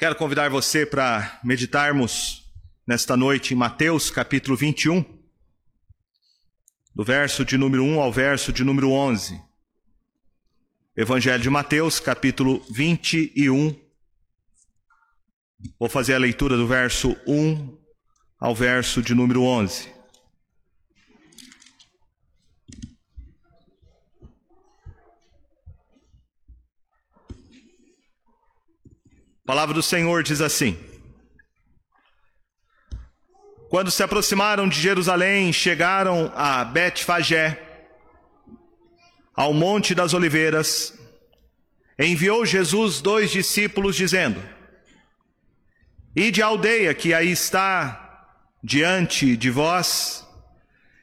Quero convidar você para meditarmos nesta noite em Mateus capítulo 21, do verso de número 1 ao verso de número 11. Evangelho de Mateus capítulo 21. Vou fazer a leitura do verso 1 ao verso de número 11. A palavra do Senhor diz assim: Quando se aproximaram de Jerusalém, chegaram a Betfagé, ao Monte das Oliveiras, enviou Jesus dois discípulos, dizendo: Ide à aldeia que aí está diante de vós,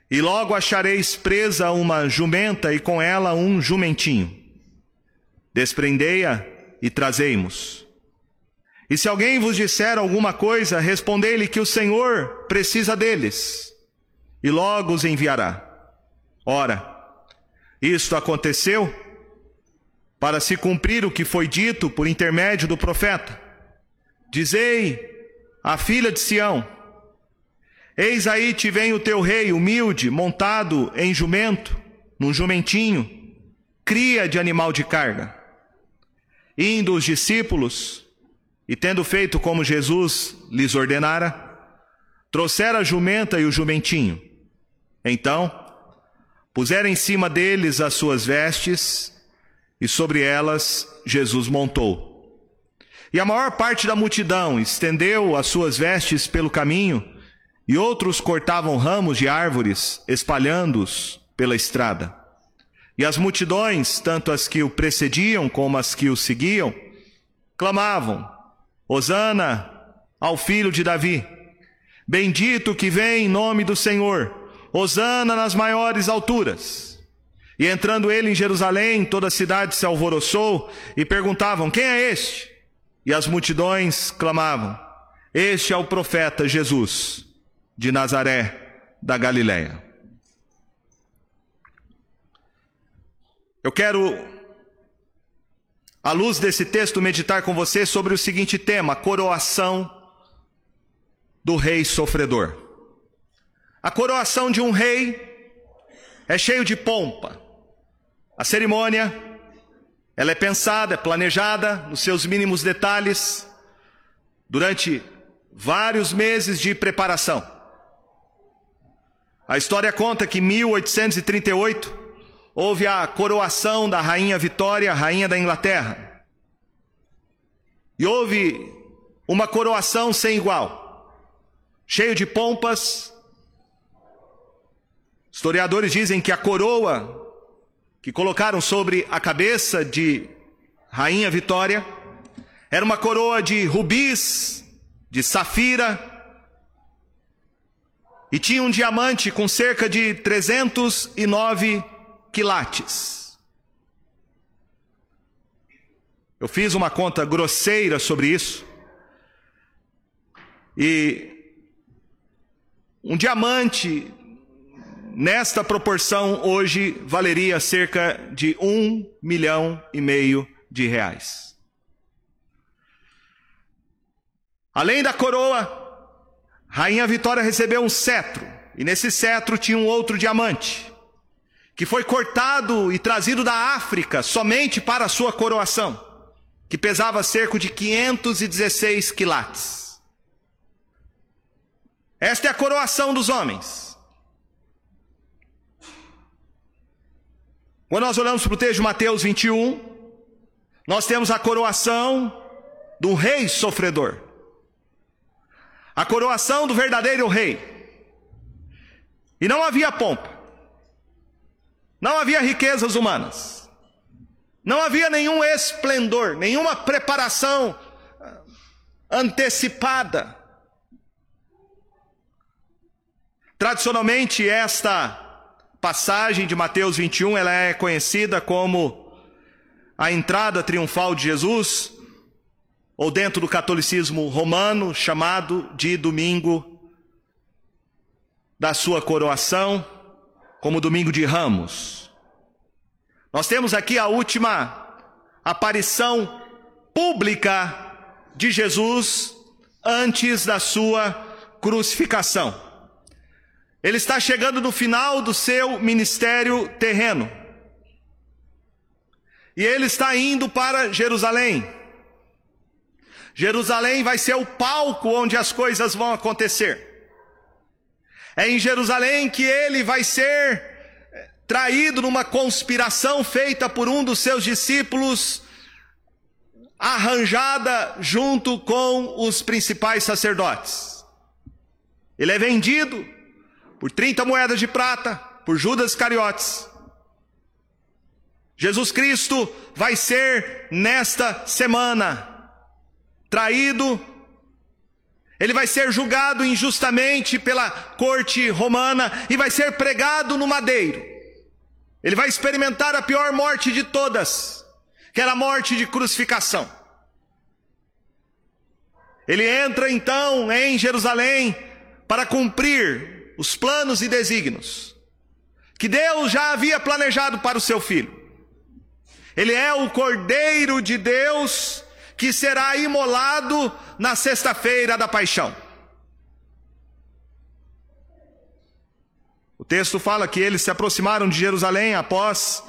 e logo achareis presa uma jumenta e com ela um jumentinho. Desprendei-a e trazei-mos. E se alguém vos disser alguma coisa, respondei-lhe que o Senhor precisa deles, e logo os enviará. Ora, isto aconteceu para se cumprir o que foi dito por intermédio do profeta. Dizei à filha de Sião: Eis aí te vem o teu rei humilde, montado em jumento, num jumentinho, cria de animal de carga. Indo os discípulos, e tendo feito como Jesus lhes ordenara, trouxeram a jumenta e o jumentinho. Então, puseram em cima deles as suas vestes, e sobre elas Jesus montou. E a maior parte da multidão estendeu as suas vestes pelo caminho, e outros cortavam ramos de árvores, espalhando-os pela estrada. E as multidões, tanto as que o precediam como as que o seguiam, clamavam: Hosana ao filho de Davi. Bendito que vem em nome do Senhor. Hosana nas maiores alturas. E entrando ele em Jerusalém, toda a cidade se alvoroçou e perguntavam: Quem é este? E as multidões clamavam: Este é o profeta Jesus, de Nazaré, da Galiléia. Eu quero à luz desse texto, meditar com você sobre o seguinte tema: coroação do rei sofredor. A coroação de um rei é cheio de pompa. A cerimônia, ela é pensada, é planejada nos seus mínimos detalhes durante vários meses de preparação. A história conta que em 1838 houve a coroação da rainha Vitória, rainha da Inglaterra. E houve uma coroação sem igual, cheio de pompas. Historiadores dizem que a coroa que colocaram sobre a cabeça de rainha Vitória era uma coroa de rubis, de safira, e tinha um diamante com cerca de 309 quilates. Eu fiz uma conta grosseira sobre isso. E um diamante nesta proporção hoje valeria cerca de um milhão e meio de reais. Além da coroa, Rainha Vitória recebeu um cetro, e nesse cetro tinha um outro diamante que foi cortado e trazido da África somente para a sua coroação, que pesava cerca de 516 quilates. Esta é a coroação dos homens. Quando nós olhamos para o texto de Mateus 21, nós temos a coroação do rei sofredor. A coroação do verdadeiro rei. E não havia pompa. Não havia riquezas humanas. Não havia nenhum esplendor, nenhuma preparação ah, antecipada. Tradicionalmente, esta passagem de Mateus 21, ela é conhecida como a entrada triunfal de Jesus, ou dentro do catolicismo romano, chamado de domingo da sua coroação como domingo de Ramos. Nós temos aqui a última aparição pública de Jesus antes da sua crucificação. Ele está chegando no final do seu ministério terreno. E ele está indo para Jerusalém. Jerusalém vai ser o palco onde as coisas vão acontecer. É em Jerusalém que ele vai ser eh, traído numa conspiração feita por um dos seus discípulos, arranjada junto com os principais sacerdotes. Ele é vendido por 30 moedas de prata por Judas Cariotes. Jesus Cristo vai ser nesta semana traído, ele vai ser julgado injustamente pela corte romana e vai ser pregado no madeiro. Ele vai experimentar a pior morte de todas, que era a morte de crucificação. Ele entra então em Jerusalém para cumprir os planos e desígnios que Deus já havia planejado para o seu filho. Ele é o Cordeiro de Deus que será imolado na sexta-feira da paixão. O texto fala que eles se aproximaram de Jerusalém após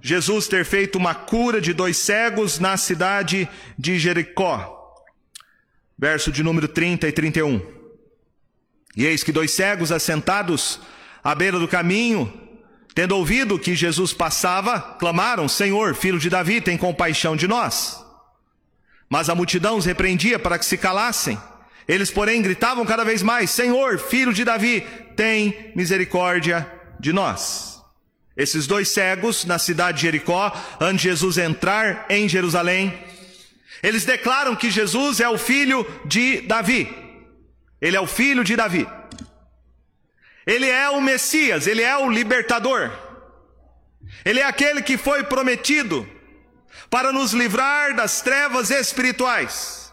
Jesus ter feito uma cura de dois cegos na cidade de Jericó. Verso de número 30 e 31. E eis que dois cegos assentados à beira do caminho, tendo ouvido que Jesus passava, clamaram: Senhor, filho de Davi, tem compaixão de nós. Mas a multidão os repreendia para que se calassem. Eles, porém, gritavam cada vez mais: Senhor, filho de Davi, tem misericórdia de nós. Esses dois cegos na cidade de Jericó, antes de Jesus entrar em Jerusalém, eles declaram que Jesus é o filho de Davi. Ele é o filho de Davi. Ele é o Messias, ele é o libertador. Ele é aquele que foi prometido para nos livrar das trevas espirituais.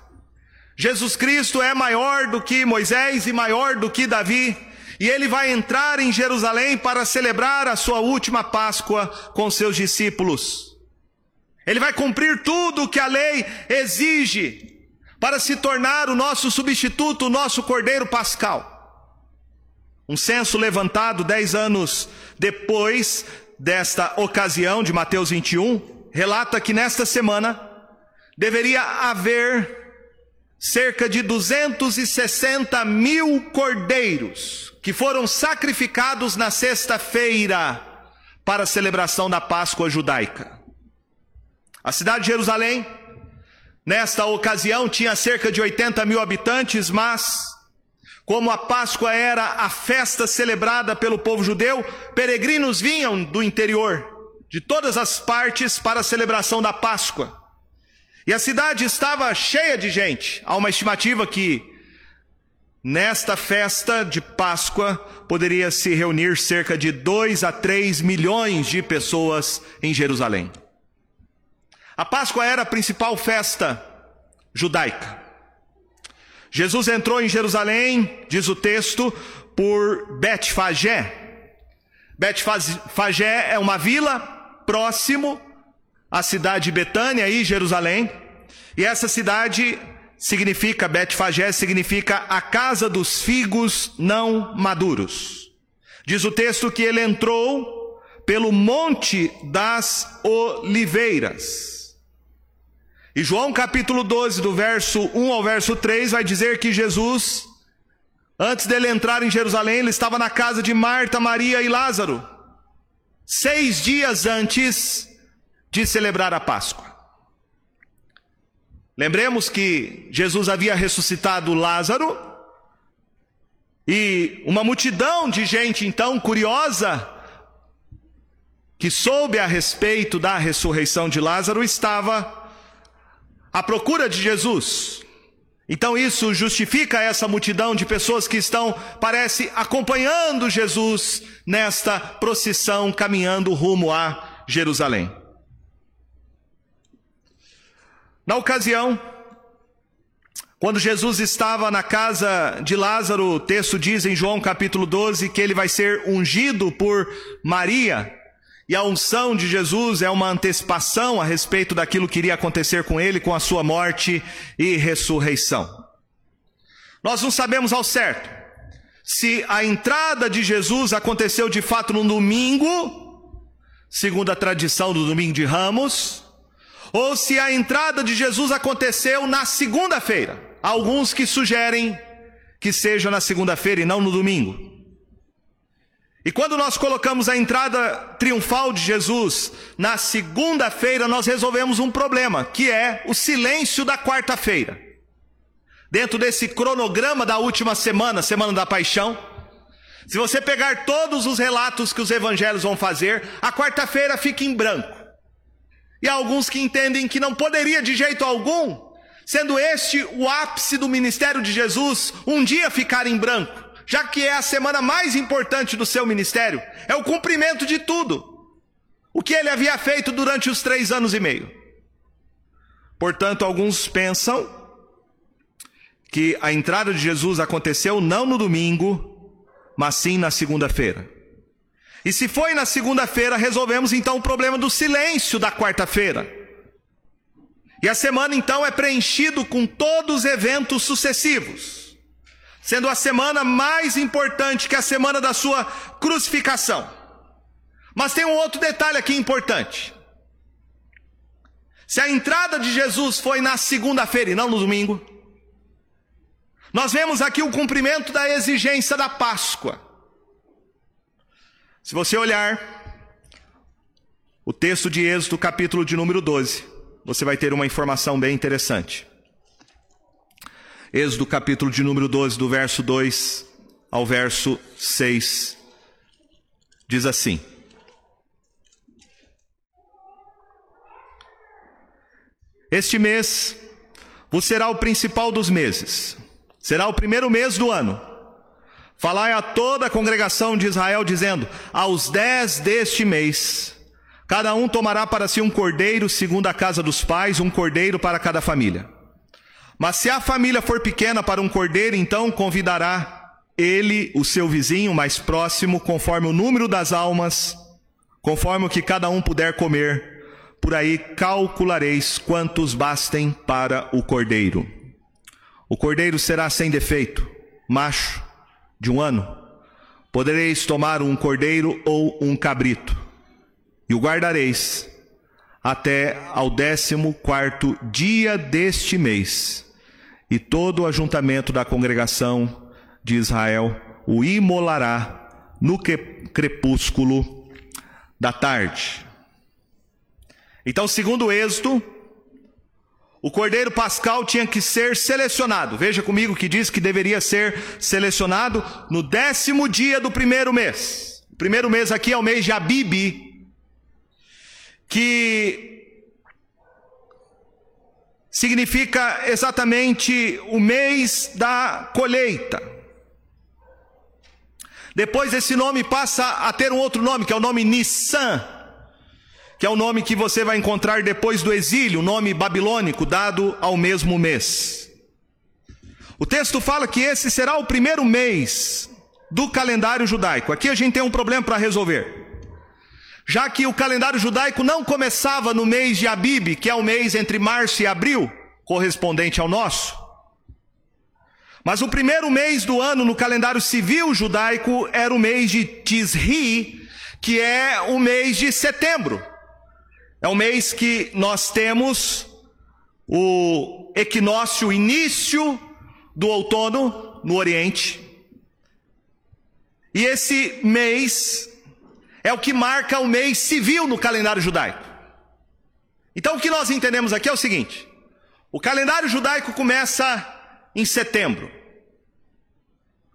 Jesus Cristo é maior do que Moisés e maior do que Davi, e ele vai entrar em Jerusalém para celebrar a sua última Páscoa com seus discípulos. Ele vai cumprir tudo o que a lei exige para se tornar o nosso substituto, o nosso cordeiro pascal. Um censo levantado dez anos depois desta ocasião de Mateus 21 relata que nesta semana deveria haver cerca de 260 mil cordeiros que foram sacrificados na sexta-feira para a celebração da Páscoa judaica. A cidade de Jerusalém, nesta ocasião, tinha cerca de 80 mil habitantes, mas, como a Páscoa era a festa celebrada pelo povo judeu, peregrinos vinham do interior de todas as partes para a celebração da Páscoa. E a cidade estava cheia de gente. Há uma estimativa que nesta festa de Páscoa poderia se reunir cerca de 2 a 3 milhões de pessoas em Jerusalém. A Páscoa era a principal festa judaica. Jesus entrou em Jerusalém, diz o texto, por Betfagé. Betfagé é uma vila próximo à cidade de Betânia e Jerusalém. E essa cidade significa, Betfagé significa a casa dos figos não maduros. Diz o texto que ele entrou pelo monte das oliveiras. E João capítulo 12, do verso 1 ao verso 3, vai dizer que Jesus, antes dele entrar em Jerusalém, ele estava na casa de Marta, Maria e Lázaro seis dias antes de celebrar a Páscoa. Lembremos que Jesus havia ressuscitado Lázaro e uma multidão de gente então curiosa que soube a respeito da ressurreição de Lázaro estava à procura de Jesus. Então isso justifica essa multidão de pessoas que estão, parece, acompanhando Jesus nesta procissão caminhando rumo a Jerusalém. Na ocasião, quando Jesus estava na casa de Lázaro, o texto diz em João capítulo 12 que ele vai ser ungido por Maria, E a unção de Jesus é uma antecipação a respeito daquilo que iria acontecer com ele, com a sua morte e ressurreição. Nós não sabemos ao certo se a entrada de Jesus aconteceu de fato no domingo, segundo a tradição do domingo de Ramos, ou se a entrada de Jesus aconteceu na segunda-feira. Alguns que sugerem que seja na segunda-feira e não no domingo. E quando nós colocamos a entrada triunfal de Jesus na segunda-feira, nós resolvemos um problema, que é o silêncio da quarta-feira. Dentro desse cronograma da última semana, semana da paixão, se você pegar todos os relatos que os evangelhos vão fazer, a quarta-feira fica em branco. E há alguns que entendem que não poderia de jeito algum, sendo este o ápice do ministério de Jesus, um dia ficar em branco já que é a semana mais importante do seu ministério, é o cumprimento de tudo, o que ele havia feito durante os três anos e meio. Portanto, alguns pensam que a entrada de Jesus aconteceu não no domingo, mas sim na segunda-feira. E se foi na segunda-feira, resolvemos então o problema do silêncio da quarta-feira. E a semana então é preenchido com todos os eventos sucessivos sendo a semana mais importante que a semana da sua crucificação. Mas tem um outro detalhe aqui importante. Se a entrada de Jesus foi na segunda-feira e não no domingo, nós vemos aqui o cumprimento da exigência da Páscoa. Se você olhar o texto de Êxodo, capítulo de número 12, você vai ter uma informação bem interessante. Êxodo capítulo de número 12, do verso 2 ao verso 6, diz assim: Este mês vos será o principal dos meses, será o primeiro mês do ano. Falai a toda a congregação de Israel, dizendo: Aos dez deste mês, cada um tomará para si um cordeiro, segundo a casa dos pais, um cordeiro para cada família. Mas se a família for pequena para um cordeiro, então convidará ele o seu vizinho mais próximo, conforme o número das almas, conforme o que cada um puder comer. Por aí calculareis quantos bastem para o cordeiro. O cordeiro será sem defeito, macho, de um ano. Podereis tomar um cordeiro ou um cabrito, e o guardareis até ao décimo quarto dia deste mês e todo o ajuntamento da congregação de Israel o imolará no crepúsculo da tarde. Então, segundo o Êxodo, o cordeiro pascal tinha que ser selecionado. Veja comigo que diz que deveria ser selecionado no décimo dia do primeiro mês. O primeiro mês aqui é o mês de Abib, que significa exatamente o mês da colheita. Depois esse nome passa a ter um outro nome, que é o nome Nissan, que é o nome que você vai encontrar depois do exílio, o nome babilônico dado ao mesmo mês. O texto fala que esse será o primeiro mês do calendário judaico. Aqui a gente tem um problema para resolver já que o calendário judaico não começava no mês de Abib, que é o mês entre março e abril, correspondente ao nosso. Mas o primeiro mês do ano no calendário civil judaico era o mês de Tisri, que é o mês de setembro. É o mês que nós temos o equinócio, início do outono no Oriente. E esse mês é o que marca o mês civil no calendário judaico. Então o que nós entendemos aqui é o seguinte: o calendário judaico começa em setembro.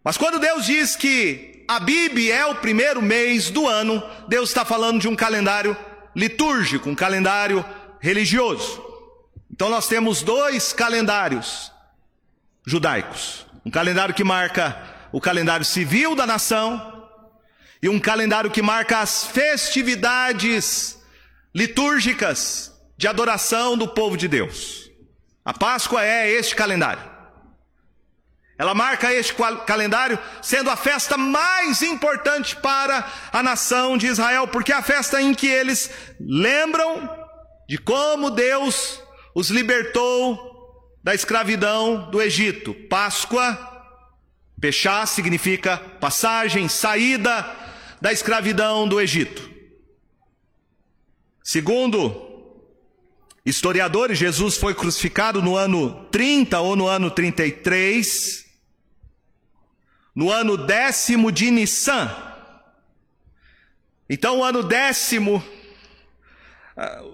Mas quando Deus diz que Abib é o primeiro mês do ano, Deus está falando de um calendário litúrgico, um calendário religioso. Então nós temos dois calendários judaicos: um calendário que marca o calendário civil da nação e um calendário que marca as festividades litúrgicas de adoração do povo de Deus. A Páscoa é este calendário. Ela marca este calendário sendo a festa mais importante para a nação de Israel, porque é a festa em que eles lembram de como Deus os libertou da escravidão do Egito. Páscoa, Pechá significa passagem, saída da escravidão do Egito. Segundo historiadores, Jesus foi crucificado no ano 30 ou no ano 33, no ano décimo de Nissan. Então, o ano décimo, ah,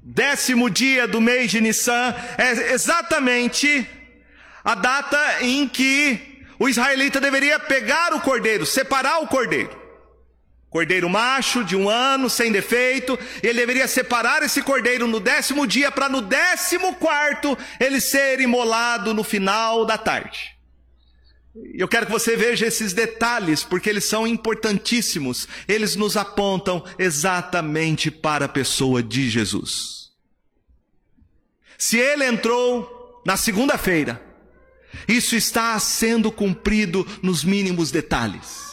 décimo dia do mês de Nissan é exatamente a data em que o israelita deveria pegar o cordeiro, separar o cordeiro. Cordeiro macho de um ano, sem defeito, ele deveria separar esse cordeiro no décimo dia, para no décimo quarto ele ser imolado no final da tarde. Eu quero que você veja esses detalhes, porque eles são importantíssimos. Eles nos apontam exatamente para a pessoa de Jesus. Se ele entrou na segunda-feira, isso está sendo cumprido nos mínimos detalhes.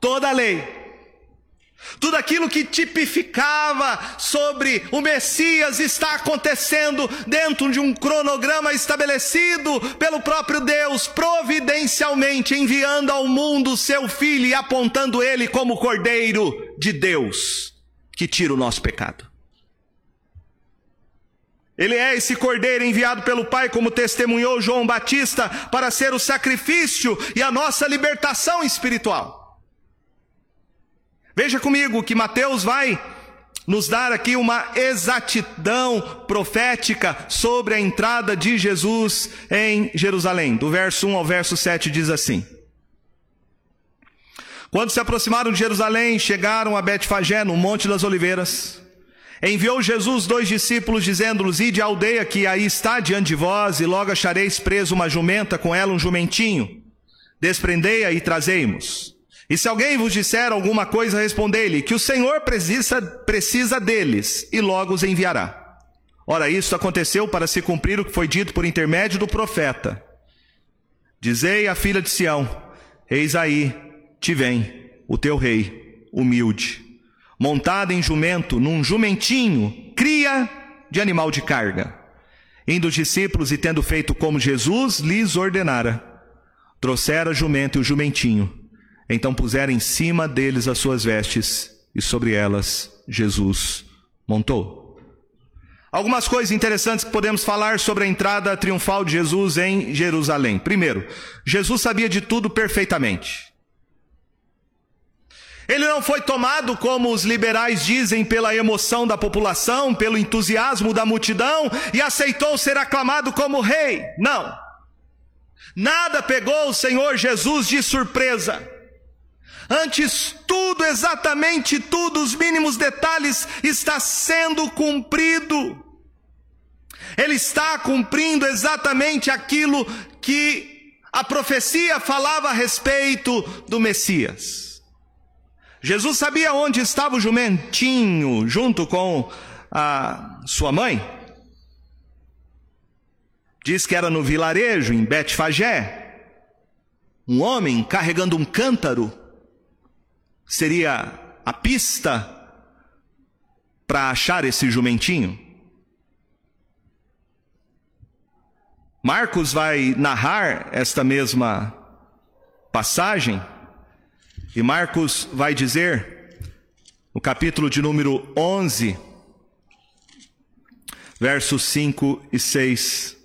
Toda a lei, tudo aquilo que tipificava sobre o Messias está acontecendo dentro de um cronograma estabelecido pelo próprio Deus, providencialmente enviando ao mundo seu filho e apontando ele como Cordeiro de Deus que tira o nosso pecado. Ele é esse cordeiro enviado pelo Pai, como testemunhou João Batista, para ser o sacrifício e a nossa libertação espiritual. Veja comigo que Mateus vai nos dar aqui uma exatidão profética sobre a entrada de Jesus em Jerusalém. Do verso 1 ao verso 7 diz assim: Quando se aproximaram de Jerusalém, chegaram a Betfagé, no Monte das Oliveiras. Enviou Jesus dois discípulos, dizendo-lhes: Ide à aldeia que aí está diante de vós, e logo achareis preso uma jumenta, com ela um jumentinho. Desprendei-a e trazei-mos. E se alguém vos disser alguma coisa, respondei-lhe que o Senhor precisa, precisa deles e logo os enviará. Ora, isso aconteceu para se cumprir o que foi dito por intermédio do profeta. Dizei à filha de Sião: Eis aí, te vem o teu rei, humilde, montado em jumento, num jumentinho, cria de animal de carga. Indo os discípulos e tendo feito como Jesus lhes ordenara, trouxeram jumento e o jumentinho então puseram em cima deles as suas vestes, e sobre elas Jesus montou. Algumas coisas interessantes que podemos falar sobre a entrada triunfal de Jesus em Jerusalém. Primeiro, Jesus sabia de tudo perfeitamente. Ele não foi tomado, como os liberais dizem, pela emoção da população, pelo entusiasmo da multidão e aceitou ser aclamado como rei. Não. Nada pegou o Senhor Jesus de surpresa. Antes, tudo, exatamente tudo, os mínimos detalhes, está sendo cumprido. Ele está cumprindo exatamente aquilo que a profecia falava a respeito do Messias. Jesus sabia onde estava o jumentinho junto com a sua mãe. Diz que era no vilarejo, em Betfagé. Um homem carregando um cântaro seria a pista para achar esse jumentinho? Marcos vai narrar esta mesma passagem e Marcos vai dizer, no capítulo de número 11, versos 5 e 6,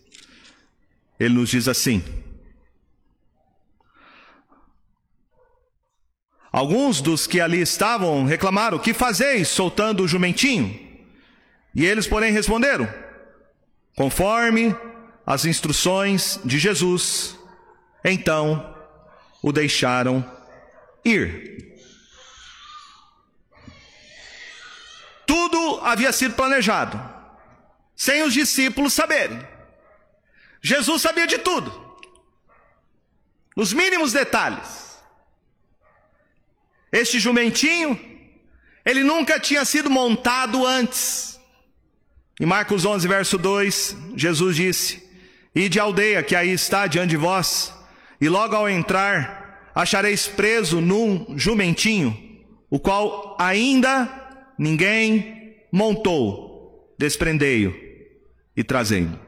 ele nos diz assim: Alguns dos que ali estavam reclamaram: Que fazeis soltando o jumentinho? E eles, porém, responderam: Conforme as instruções de Jesus. Então o deixaram ir. Tudo havia sido planejado, sem os discípulos saberem. Jesus sabia de tudo, nos mínimos detalhes. Este jumentinho, ele nunca tinha sido montado antes. Em Marcos 11, verso 2, Jesus disse: Ide à aldeia que aí está diante de vós, e logo ao entrar achareis preso num jumentinho, o qual ainda ninguém montou. Desprendei-o e trazei-o.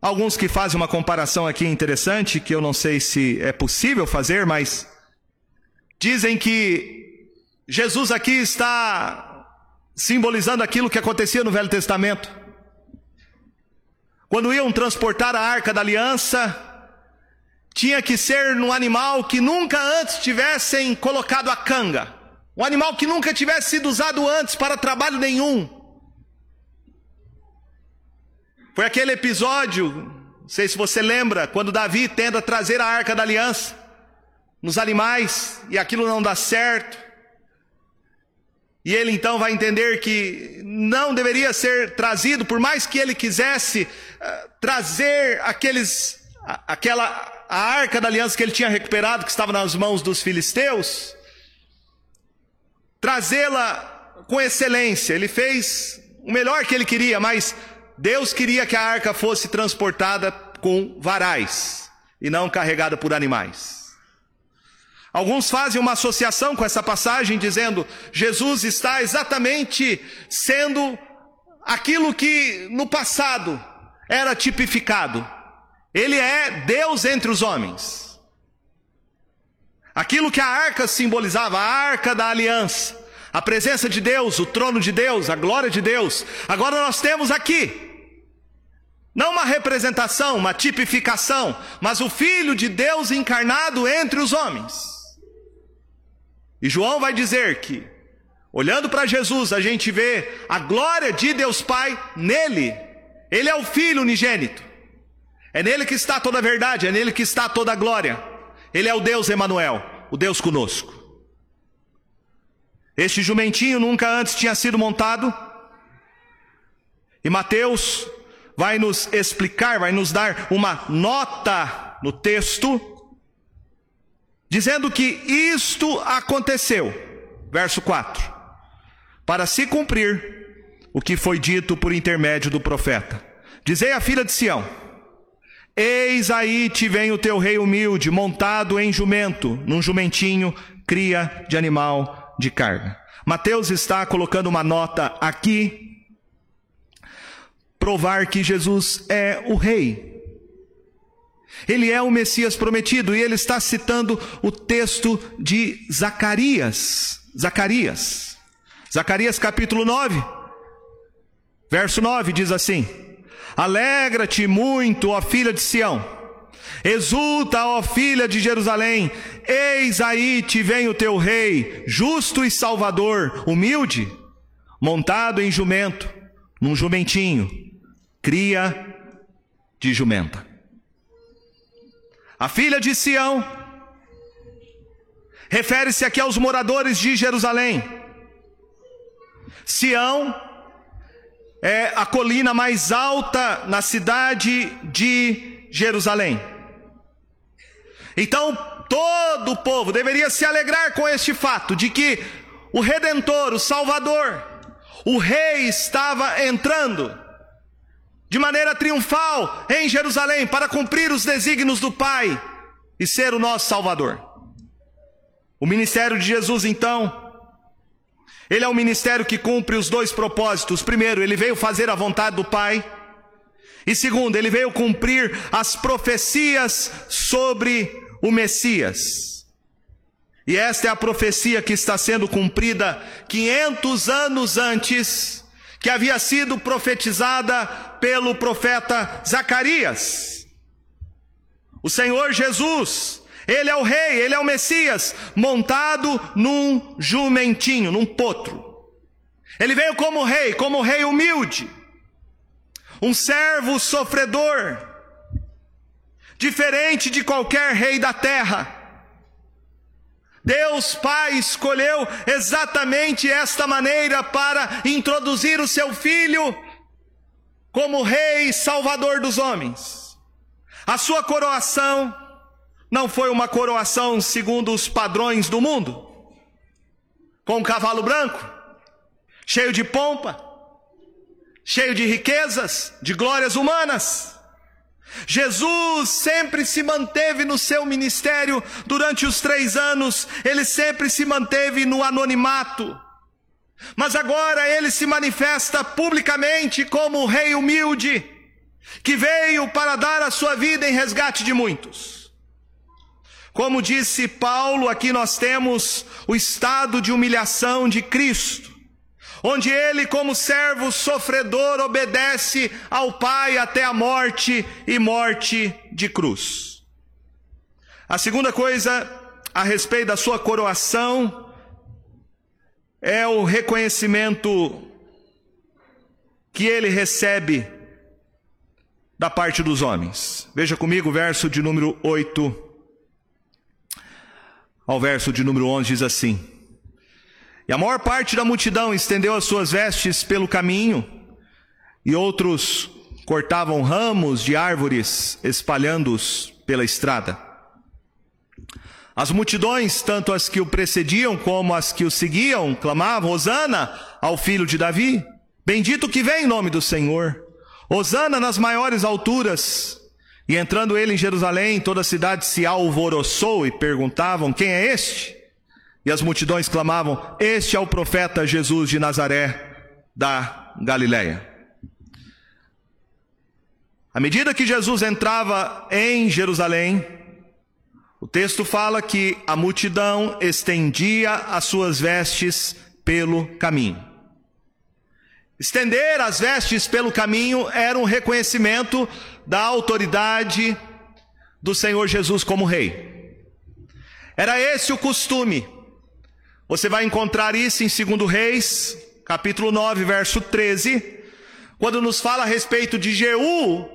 Alguns que fazem uma comparação aqui interessante, que eu não sei se é possível fazer, mas dizem que Jesus aqui está simbolizando aquilo que acontecia no Velho Testamento. Quando iam transportar a arca da aliança, tinha que ser num animal que nunca antes tivessem colocado a canga, um animal que nunca tivesse sido usado antes para trabalho nenhum. Foi aquele episódio, não sei se você lembra, quando Davi tenta trazer a arca da aliança nos animais e aquilo não dá certo. E ele então vai entender que não deveria ser trazido, por mais que ele quisesse uh, trazer aqueles, aquela a arca da aliança que ele tinha recuperado, que estava nas mãos dos filisteus, trazê-la com excelência. Ele fez o melhor que ele queria, mas Deus queria que a arca fosse transportada com varais e não carregada por animais. Alguns fazem uma associação com essa passagem dizendo Jesus está exatamente sendo aquilo que no passado era tipificado. Ele é Deus entre os homens. Aquilo que a arca simbolizava, a arca da aliança, a presença de Deus, o trono de Deus, a glória de Deus. Agora nós temos aqui, não uma representação, uma tipificação, mas o Filho de Deus encarnado entre os homens. E João vai dizer que, olhando para Jesus, a gente vê a glória de Deus Pai nele. Ele é o Filho unigênito. É nele que está toda a verdade, é nele que está toda a glória. Ele é o Deus Emanuel, o Deus conosco. Este jumentinho nunca antes tinha sido montado. E Mateus vai nos explicar, vai nos dar uma nota no texto, dizendo que isto aconteceu. Verso 4: Para se cumprir o que foi dito por intermédio do profeta. Dizei à filha de Sião: Eis aí te vem o teu rei humilde, montado em jumento, num jumentinho, cria de animal de carga. Mateus está colocando uma nota aqui, provar que Jesus é o Rei. Ele é o Messias prometido e ele está citando o texto de Zacarias. Zacarias. Zacarias capítulo 9, verso 9 diz assim: Alegra-te muito, ó filha de Sião Exulta, ó filha de Jerusalém, eis aí te vem o teu rei, justo e salvador, humilde, montado em jumento, num jumentinho, cria de jumenta. A filha de Sião refere-se aqui aos moradores de Jerusalém. Sião é a colina mais alta na cidade de Jerusalém. Então, todo o povo deveria se alegrar com este fato de que o redentor, o salvador, o rei estava entrando de maneira triunfal em Jerusalém para cumprir os desígnios do Pai e ser o nosso salvador. O ministério de Jesus, então, ele é um ministério que cumpre os dois propósitos. Primeiro, ele veio fazer a vontade do Pai. E segundo, ele veio cumprir as profecias sobre o Messias. E esta é a profecia que está sendo cumprida 500 anos antes, que havia sido profetizada pelo profeta Zacarias. O Senhor Jesus, ele é o rei, ele é o Messias, montado num jumentinho, num potro. Ele veio como rei, como rei humilde, um servo sofredor, diferente de qualquer rei da terra. Deus Pai escolheu exatamente esta maneira para introduzir o seu filho como rei e salvador dos homens. A sua coroação não foi uma coroação segundo os padrões do mundo, com um cavalo branco, cheio de pompa, cheio de riquezas, de glórias humanas. Jesus sempre se manteve no seu ministério durante os três anos, ele sempre se manteve no anonimato. Mas agora ele se manifesta publicamente como o rei humilde, que veio para dar a sua vida em resgate de muitos. Como disse Paulo, aqui nós temos o estado de humilhação de Cristo onde ele, como servo sofredor, obedece ao Pai até a morte e morte de cruz. A segunda coisa a respeito da sua coroação é o reconhecimento que ele recebe da parte dos homens. Veja comigo o verso de número 8 ao verso de número 11 diz assim: e a maior parte da multidão estendeu as suas vestes pelo caminho, e outros cortavam ramos de árvores, espalhando-os pela estrada. As multidões, tanto as que o precediam como as que o seguiam, clamavam: Hosana ao filho de Davi. Bendito que vem em nome do Senhor. Hosana nas maiores alturas. E entrando ele em Jerusalém, toda a cidade se alvoroçou e perguntavam: Quem é este? E as multidões clamavam: Este é o profeta Jesus de Nazaré da Galiléia. À medida que Jesus entrava em Jerusalém, o texto fala que a multidão estendia as suas vestes pelo caminho. Estender as vestes pelo caminho era um reconhecimento da autoridade do Senhor Jesus como rei. Era esse o costume. Você vai encontrar isso em 2 Reis, capítulo 9, verso 13, quando nos fala a respeito de Jeú,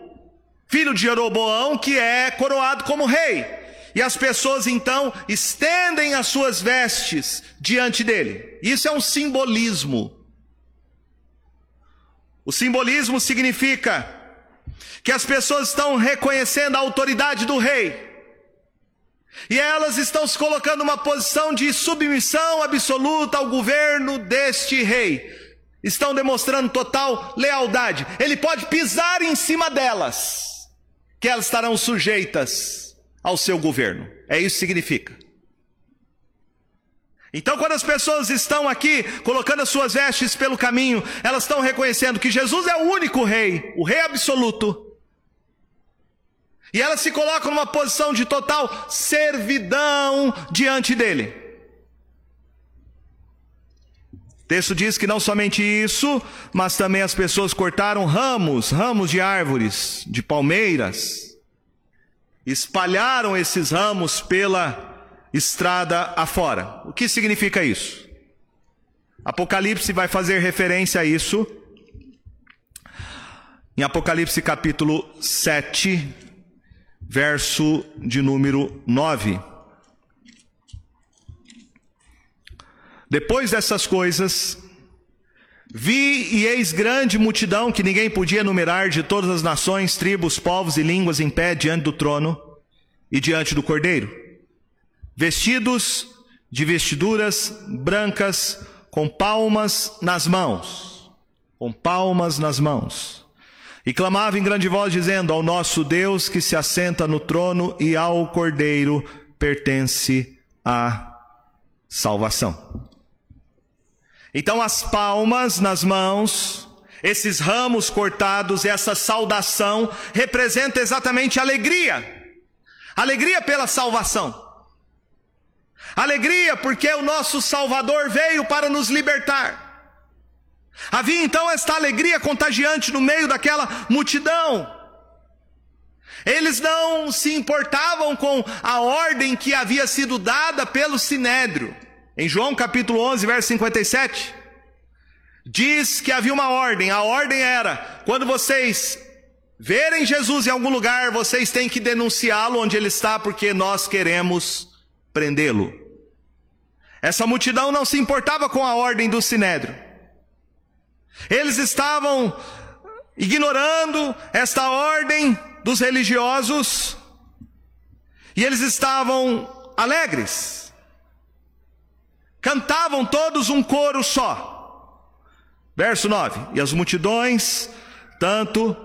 filho de Jeroboão, que é coroado como rei. E as pessoas então estendem as suas vestes diante dele. Isso é um simbolismo. O simbolismo significa que as pessoas estão reconhecendo a autoridade do rei. E elas estão se colocando numa posição de submissão absoluta ao governo deste rei. Estão demonstrando total lealdade. Ele pode pisar em cima delas, que elas estarão sujeitas ao seu governo. É isso que significa. Então, quando as pessoas estão aqui colocando as suas vestes pelo caminho, elas estão reconhecendo que Jesus é o único rei, o rei absoluto e ela se coloca numa posição de total servidão diante dele. O texto diz que não somente isso, mas também as pessoas cortaram ramos, ramos de árvores, de palmeiras, espalharam esses ramos pela estrada afora. O que significa isso? Apocalipse vai fazer referência a isso. Em Apocalipse capítulo 7, verso de número 9. Depois dessas coisas, vi e eis grande multidão que ninguém podia numerar de todas as nações, tribos, povos e línguas em pé diante do trono e diante do cordeiro, vestidos de vestiduras brancas, com palmas nas mãos, com palmas nas mãos. E clamava em grande voz, dizendo: Ao nosso Deus que se assenta no trono e ao Cordeiro pertence a salvação. Então, as palmas nas mãos, esses ramos cortados, essa saudação, representa exatamente alegria. Alegria pela salvação. Alegria porque o nosso Salvador veio para nos libertar. Havia então esta alegria contagiante no meio daquela multidão. Eles não se importavam com a ordem que havia sido dada pelo sinédrio. Em João capítulo 11, verso 57, diz que havia uma ordem. A ordem era: quando vocês verem Jesus em algum lugar, vocês têm que denunciá-lo onde ele está, porque nós queremos prendê-lo. Essa multidão não se importava com a ordem do sinédrio. Eles estavam ignorando esta ordem dos religiosos e eles estavam alegres. Cantavam todos um coro só. Verso 9: E as multidões, tanto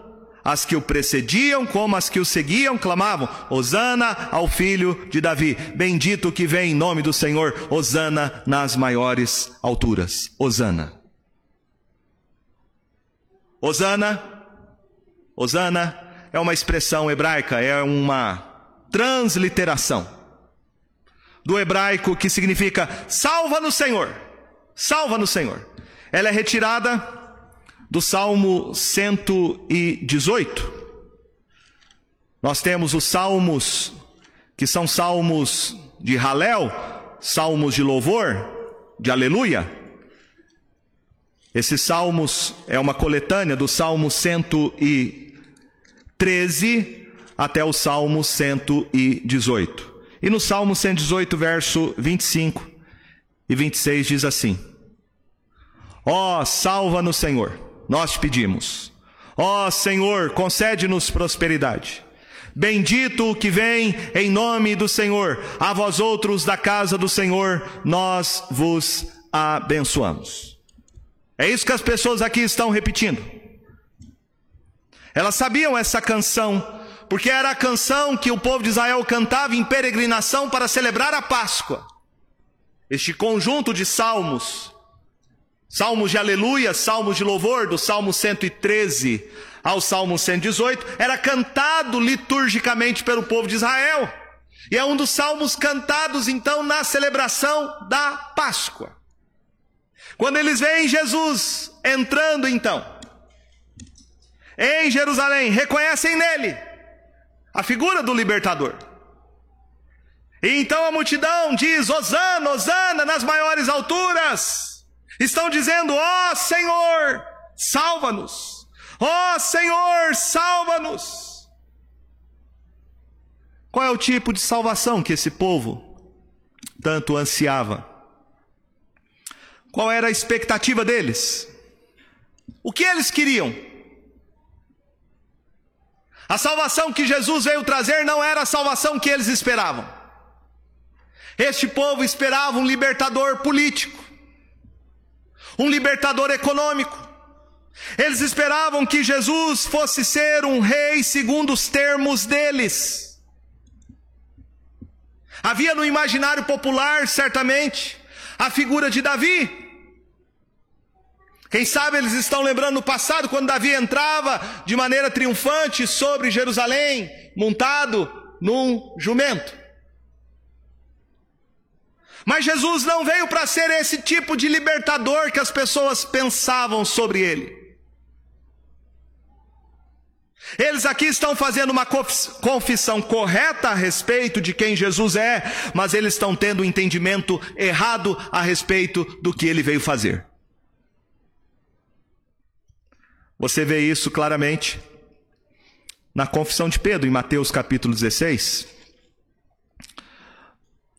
as que o precediam como as que o seguiam clamavam: Hosana ao filho de Davi. Bendito que vem em nome do Senhor. Hosana nas maiores alturas. Hosana. Hosana. Hosana é uma expressão hebraica, é uma transliteração do hebraico que significa salva no Senhor. Salva no Senhor. Ela é retirada do Salmo 118. Nós temos os salmos que são salmos de Halel, salmos de louvor, de aleluia. Esses salmos é uma coletânea do Salmo 113 até o Salmo 118. E no Salmo 118, verso 25 e 26 diz assim: Ó, oh, salva no Senhor nós te pedimos. Ó oh, Senhor, concede-nos prosperidade. Bendito o que vem em nome do Senhor. A vós outros da casa do Senhor, nós vos abençoamos. É isso que as pessoas aqui estão repetindo. Elas sabiam essa canção, porque era a canção que o povo de Israel cantava em peregrinação para celebrar a Páscoa. Este conjunto de salmos Salmos de aleluia, salmos de louvor, do Salmo 113 ao Salmo 118, era cantado liturgicamente pelo povo de Israel. E é um dos salmos cantados então na celebração da Páscoa. Quando eles veem Jesus entrando então em Jerusalém, reconhecem nele a figura do libertador. E então a multidão diz: Hosana, Hosana nas maiores alturas. Estão dizendo: Ó oh, Senhor, salva-nos. Ó oh, Senhor, salva-nos. Qual é o tipo de salvação que esse povo tanto ansiava? Qual era a expectativa deles? O que eles queriam? A salvação que Jesus veio trazer não era a salvação que eles esperavam. Este povo esperava um libertador político um libertador econômico. Eles esperavam que Jesus fosse ser um rei segundo os termos deles. Havia no imaginário popular, certamente, a figura de Davi. Quem sabe eles estão lembrando no passado, quando Davi entrava de maneira triunfante sobre Jerusalém, montado num jumento. Mas Jesus não veio para ser esse tipo de libertador que as pessoas pensavam sobre ele. Eles aqui estão fazendo uma confissão correta a respeito de quem Jesus é, mas eles estão tendo um entendimento errado a respeito do que ele veio fazer. Você vê isso claramente na confissão de Pedro, em Mateus capítulo 16.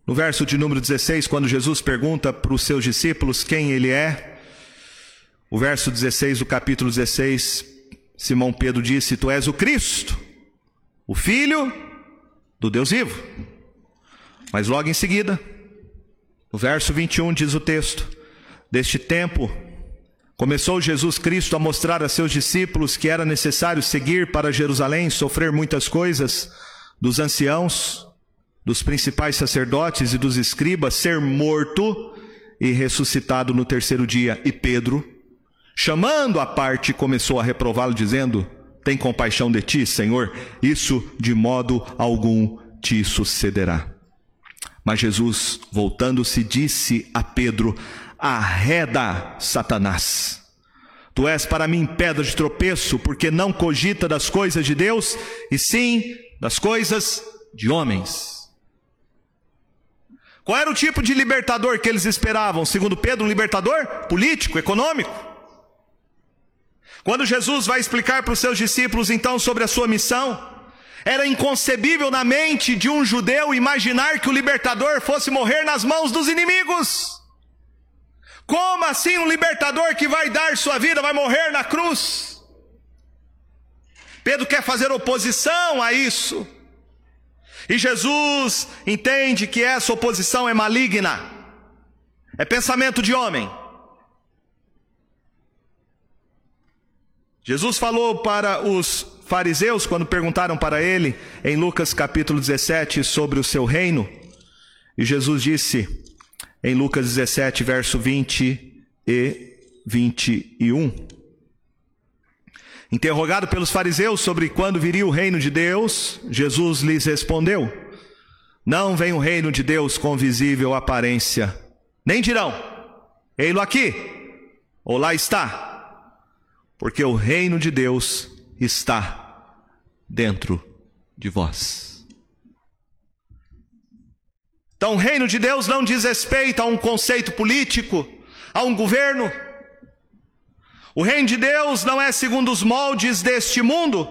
No verso de número 16, quando Jesus pergunta para os seus discípulos quem ele é, o verso 16 do capítulo 16, Simão Pedro disse: Tu és o Cristo, o Filho do Deus vivo. Mas logo em seguida, no verso 21 diz o texto: Deste tempo, começou Jesus Cristo a mostrar a seus discípulos que era necessário seguir para Jerusalém, sofrer muitas coisas dos anciãos, dos principais sacerdotes e dos escribas ser morto e ressuscitado no terceiro dia. E Pedro, chamando a parte, começou a reprová-lo, dizendo: Tem compaixão de ti, Senhor, isso de modo algum te sucederá. Mas Jesus, voltando-se, disse a Pedro: Arreda, Satanás. Tu és para mim pedra de tropeço, porque não cogita das coisas de Deus, e sim das coisas de homens. Qual era o tipo de libertador que eles esperavam? Segundo Pedro, um libertador político, econômico. Quando Jesus vai explicar para os seus discípulos então sobre a sua missão, era inconcebível na mente de um judeu imaginar que o libertador fosse morrer nas mãos dos inimigos. Como assim um libertador que vai dar sua vida vai morrer na cruz? Pedro quer fazer oposição a isso. E Jesus entende que essa oposição é maligna, é pensamento de homem. Jesus falou para os fariseus quando perguntaram para ele, em Lucas capítulo 17, sobre o seu reino. E Jesus disse, em Lucas 17, verso 20 e 21. Interrogado pelos fariseus sobre quando viria o reino de Deus, Jesus lhes respondeu: Não vem o reino de Deus com visível aparência, nem dirão: Ei-lo aqui, ou lá está, porque o reino de Deus está dentro de vós. Então, o reino de Deus não diz respeito a um conceito político, a um governo, o reino de Deus não é segundo os moldes deste mundo.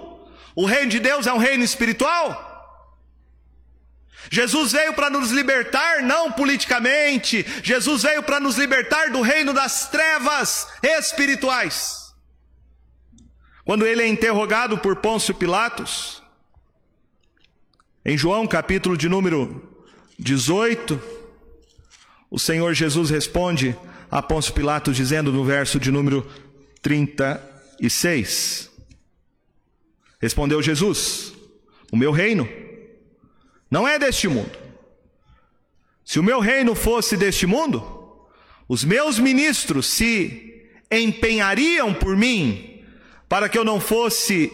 O reino de Deus é um reino espiritual. Jesus veio para nos libertar, não politicamente. Jesus veio para nos libertar do reino das trevas espirituais. Quando ele é interrogado por Pôncio Pilatos, em João capítulo de número 18, o Senhor Jesus responde a Pôncio Pilatos dizendo no verso de número 36. Respondeu Jesus: O meu reino não é deste mundo. Se o meu reino fosse deste mundo, os meus ministros se empenhariam por mim para que eu não fosse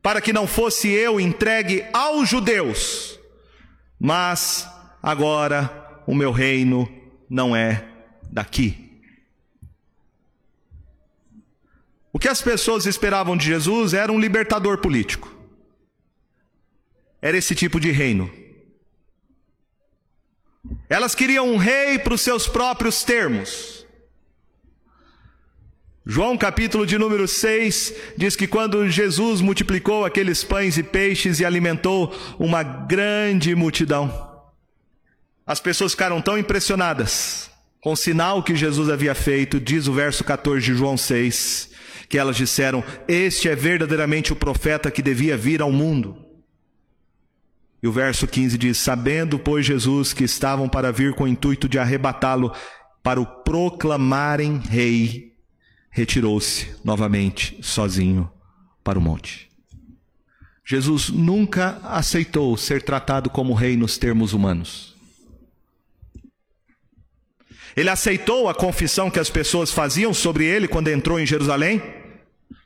para que não fosse eu entregue aos judeus. Mas agora o meu reino não é daqui. O que as pessoas esperavam de Jesus era um libertador político. Era esse tipo de reino. Elas queriam um rei para os seus próprios termos. João capítulo de número 6 diz que quando Jesus multiplicou aqueles pães e peixes e alimentou uma grande multidão, as pessoas ficaram tão impressionadas com o sinal que Jesus havia feito, diz o verso 14 de João 6, que elas disseram: Este é verdadeiramente o profeta que devia vir ao mundo. E o verso 15 diz: Sabendo, pois, Jesus que estavam para vir com o intuito de arrebatá-lo para o proclamarem rei, retirou-se novamente sozinho para o monte. Jesus nunca aceitou ser tratado como rei nos termos humanos. Ele aceitou a confissão que as pessoas faziam sobre ele quando entrou em Jerusalém,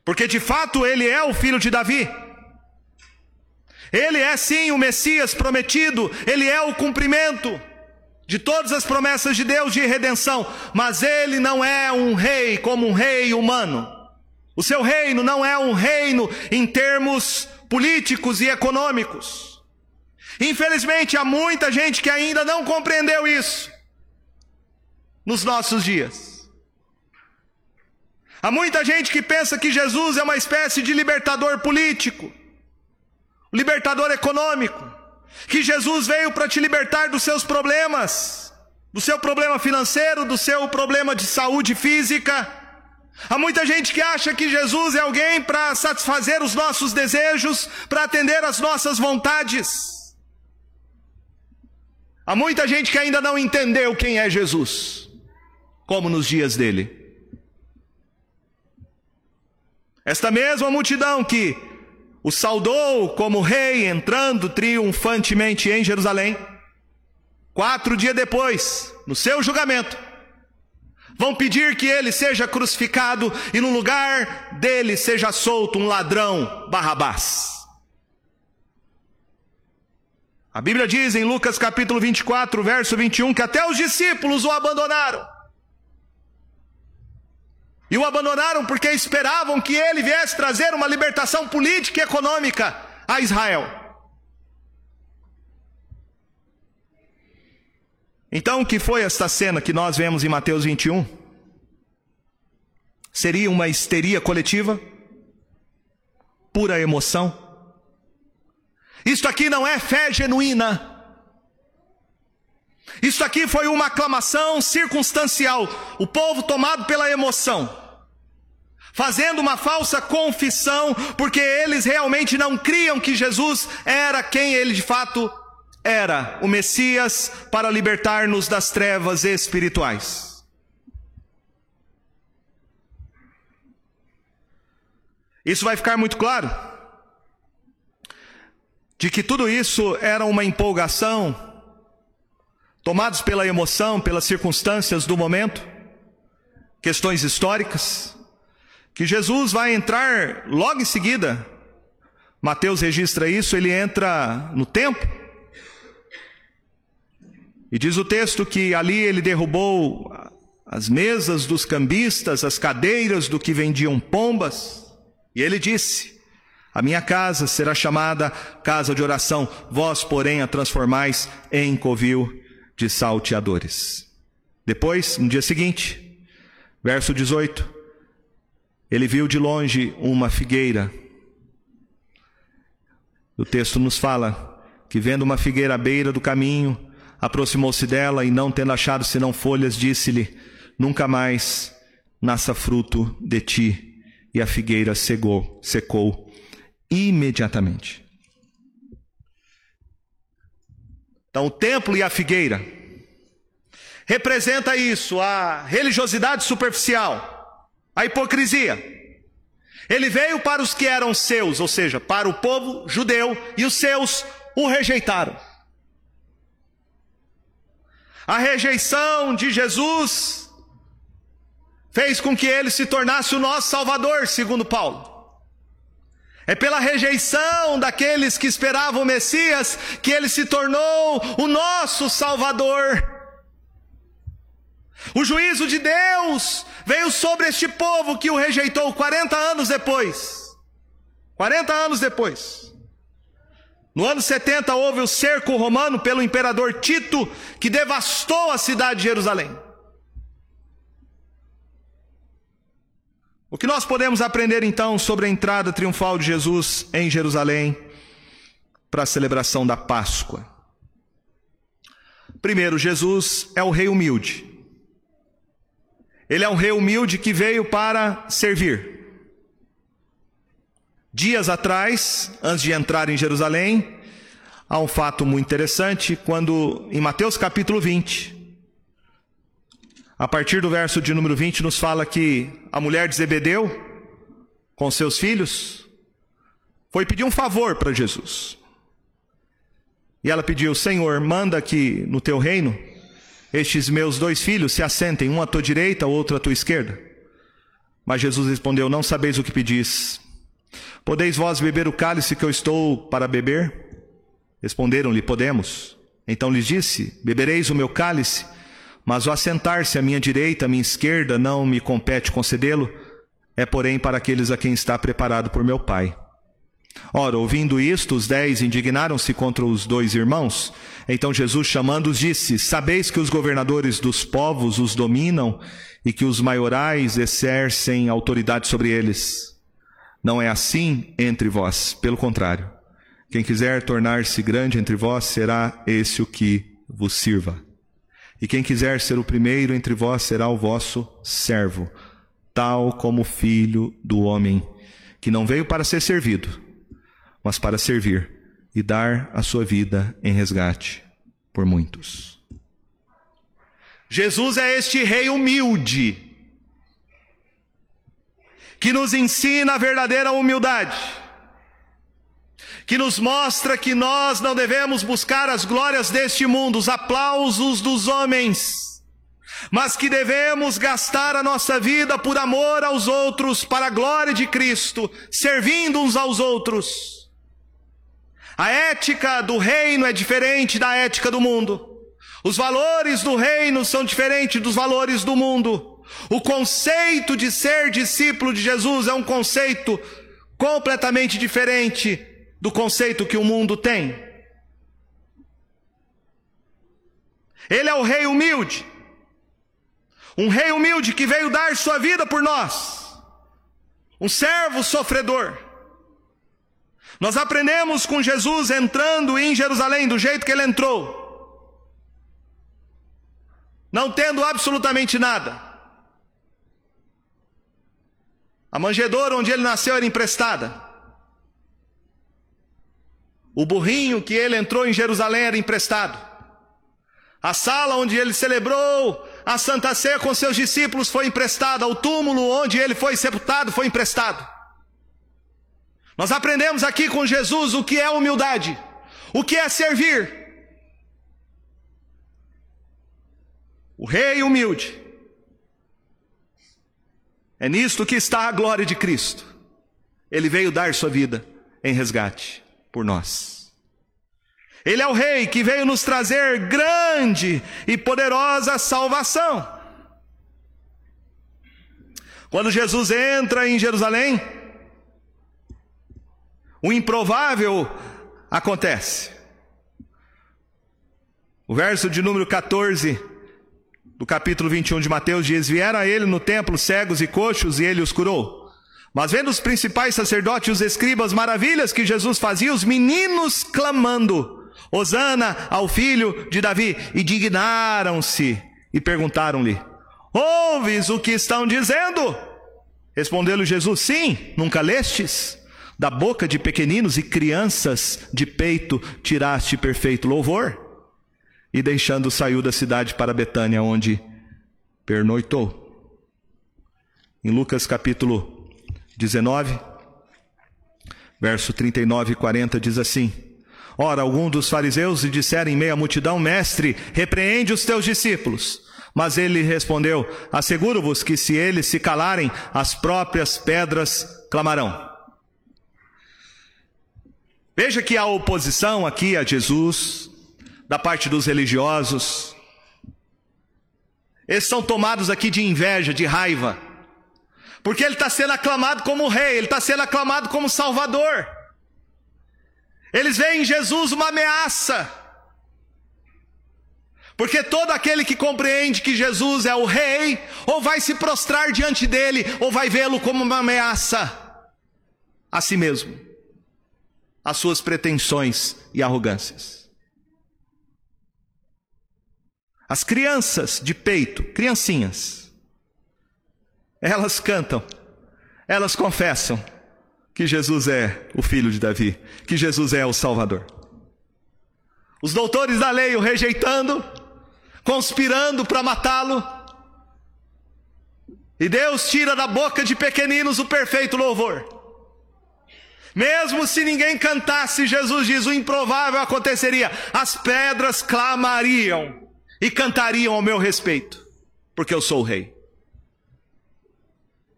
porque de fato ele é o filho de Davi. Ele é sim o Messias prometido, ele é o cumprimento de todas as promessas de Deus de redenção, mas ele não é um rei como um rei humano. O seu reino não é um reino em termos políticos e econômicos. Infelizmente, há muita gente que ainda não compreendeu isso nos nossos dias. Há muita gente que pensa que Jesus é uma espécie de libertador político, libertador econômico, que Jesus veio para te libertar dos seus problemas, do seu problema financeiro, do seu problema de saúde física. Há muita gente que acha que Jesus é alguém para satisfazer os nossos desejos, para atender às nossas vontades. Há muita gente que ainda não entendeu quem é Jesus como nos dias dele. Esta mesma multidão que o saudou como rei entrando triunfantemente em Jerusalém, quatro dias depois, no seu julgamento, vão pedir que ele seja crucificado e no lugar dele seja solto um ladrão, Barrabás. A Bíblia diz em Lucas capítulo 24, verso 21, que até os discípulos o abandonaram. E o abandonaram porque esperavam que ele viesse trazer uma libertação política e econômica a Israel. Então, o que foi esta cena que nós vemos em Mateus 21? Seria uma histeria coletiva? Pura emoção? Isto aqui não é fé genuína. Isso aqui foi uma aclamação circunstancial, o povo tomado pela emoção fazendo uma falsa confissão, porque eles realmente não criam que Jesus era quem ele de fato era, o Messias para libertar-nos das trevas espirituais. Isso vai ficar muito claro de que tudo isso era uma empolgação, tomados pela emoção, pelas circunstâncias do momento, questões históricas, que Jesus vai entrar logo em seguida. Mateus registra isso, ele entra no templo. E diz o texto que ali ele derrubou as mesas dos cambistas, as cadeiras do que vendiam pombas, e ele disse: A minha casa será chamada casa de oração, vós, porém, a transformais em covil de salteadores. Depois, no dia seguinte, verso 18, ele viu de longe uma figueira. O texto nos fala que, vendo uma figueira à beira do caminho, aproximou-se dela e, não tendo achado senão folhas, disse-lhe: nunca mais nasça fruto de ti. E a figueira secou, secou imediatamente. Então, o templo e a figueira representa isso, a religiosidade superficial, a hipocrisia. Ele veio para os que eram seus, ou seja, para o povo judeu, e os seus o rejeitaram. A rejeição de Jesus fez com que ele se tornasse o nosso Salvador, segundo Paulo. É pela rejeição daqueles que esperavam o Messias que ele se tornou o nosso Salvador. O juízo de Deus veio sobre este povo que o rejeitou 40 anos depois. 40 anos depois. No ano 70 houve o cerco romano pelo imperador Tito, que devastou a cidade de Jerusalém. O que nós podemos aprender então sobre a entrada triunfal de Jesus em Jerusalém para a celebração da Páscoa? Primeiro, Jesus é o rei humilde. Ele é um rei humilde que veio para servir. Dias atrás, antes de entrar em Jerusalém, há um fato muito interessante, quando em Mateus capítulo 20, a partir do verso de número 20, nos fala que a mulher de Zebedeu, com seus filhos, foi pedir um favor para Jesus. E ela pediu: Senhor, manda que no teu reino estes meus dois filhos se assentem, um à tua direita, outro à tua esquerda. Mas Jesus respondeu: Não sabeis o que pedis. Podeis vós beber o cálice que eu estou para beber? Responderam-lhe: Podemos. Então lhes disse: Bebereis o meu cálice mas o assentar-se à minha direita, à minha esquerda, não me compete concedê-lo, é porém para aqueles a quem está preparado por meu Pai. Ora, ouvindo isto, os dez indignaram-se contra os dois irmãos. Então Jesus, chamando-os, disse: Sabeis que os governadores dos povos os dominam e que os maiorais exercem autoridade sobre eles. Não é assim entre vós, pelo contrário. Quem quiser tornar-se grande entre vós será esse o que vos sirva. E quem quiser ser o primeiro entre vós será o vosso servo, tal como o filho do homem, que não veio para ser servido, mas para servir e dar a sua vida em resgate por muitos. Jesus é este rei humilde, que nos ensina a verdadeira humildade que nos mostra que nós não devemos buscar as glórias deste mundo, os aplausos dos homens, mas que devemos gastar a nossa vida por amor aos outros, para a glória de Cristo, servindo uns aos outros. A ética do reino é diferente da ética do mundo. Os valores do reino são diferentes dos valores do mundo. O conceito de ser discípulo de Jesus é um conceito completamente diferente do conceito que o mundo tem. Ele é o rei humilde. Um rei humilde que veio dar sua vida por nós. Um servo sofredor. Nós aprendemos com Jesus entrando em Jerusalém do jeito que ele entrou. Não tendo absolutamente nada. A manjedoura onde ele nasceu era emprestada. O burrinho que ele entrou em Jerusalém era emprestado. A sala onde ele celebrou a Santa Ceia com seus discípulos foi emprestada. O túmulo onde ele foi sepultado foi emprestado. Nós aprendemos aqui com Jesus o que é humildade. O que é servir? O rei humilde. É nisto que está a glória de Cristo. Ele veio dar sua vida em resgate por nós. Ele é o rei que veio nos trazer grande e poderosa salvação. Quando Jesus entra em Jerusalém, o improvável acontece. O verso de número 14 do capítulo 21 de Mateus diz: Vieram a ele no templo cegos e coxos e ele os curou. Mas vendo os principais sacerdotes e os escribas maravilhas que Jesus fazia, os meninos clamando: Hosana ao filho de Davi, e dignaram-se e perguntaram-lhe: Ouves o que estão dizendo? Respondeu-lhe Jesus: Sim, nunca lestes? Da boca de pequeninos e crianças de peito tiraste perfeito louvor e deixando saiu da cidade para Betânia, onde pernoitou. Em Lucas capítulo 19, verso 39 e 40 diz assim: Ora, algum dos fariseus lhe disseram em meio à multidão: Mestre, repreende os teus discípulos. Mas ele respondeu: Asseguro-vos que se eles se calarem, as próprias pedras clamarão. Veja que a oposição aqui a Jesus da parte dos religiosos. Eles são tomados aqui de inveja, de raiva, porque ele está sendo aclamado como rei, ele está sendo aclamado como salvador. Eles veem em Jesus uma ameaça, porque todo aquele que compreende que Jesus é o rei, ou vai se prostrar diante dele, ou vai vê-lo como uma ameaça a si mesmo, às suas pretensões e arrogâncias. As crianças de peito, criancinhas, elas cantam, elas confessam que Jesus é o filho de Davi, que Jesus é o Salvador. Os doutores da lei o rejeitando, conspirando para matá-lo. E Deus tira da boca de pequeninos o perfeito louvor. Mesmo se ninguém cantasse, Jesus diz: o improvável aconteceria, as pedras clamariam e cantariam ao meu respeito, porque eu sou o rei.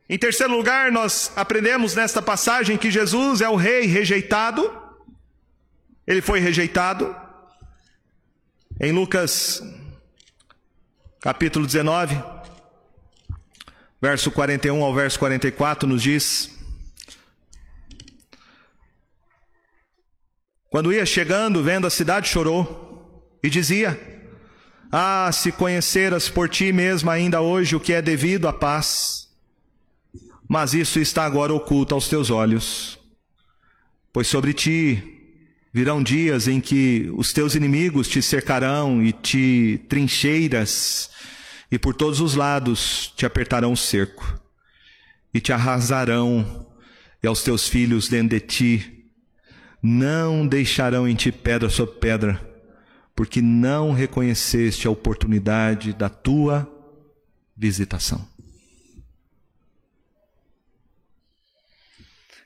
Em terceiro lugar, nós aprendemos nesta passagem que Jesus é o rei rejeitado. Ele foi rejeitado. Em Lucas capítulo 19, verso 41 ao verso 44, nos diz: Quando ia chegando, vendo a cidade, chorou e dizia: ah, se conheceras por ti mesma ainda hoje o que é devido à paz, mas isso está agora oculto aos teus olhos. Pois sobre ti virão dias em que os teus inimigos te cercarão e te trincheiras, e por todos os lados te apertarão o cerco, e te arrasarão, e aos teus filhos dentro de ti não deixarão em ti pedra sobre pedra porque não reconheceste a oportunidade da tua visitação.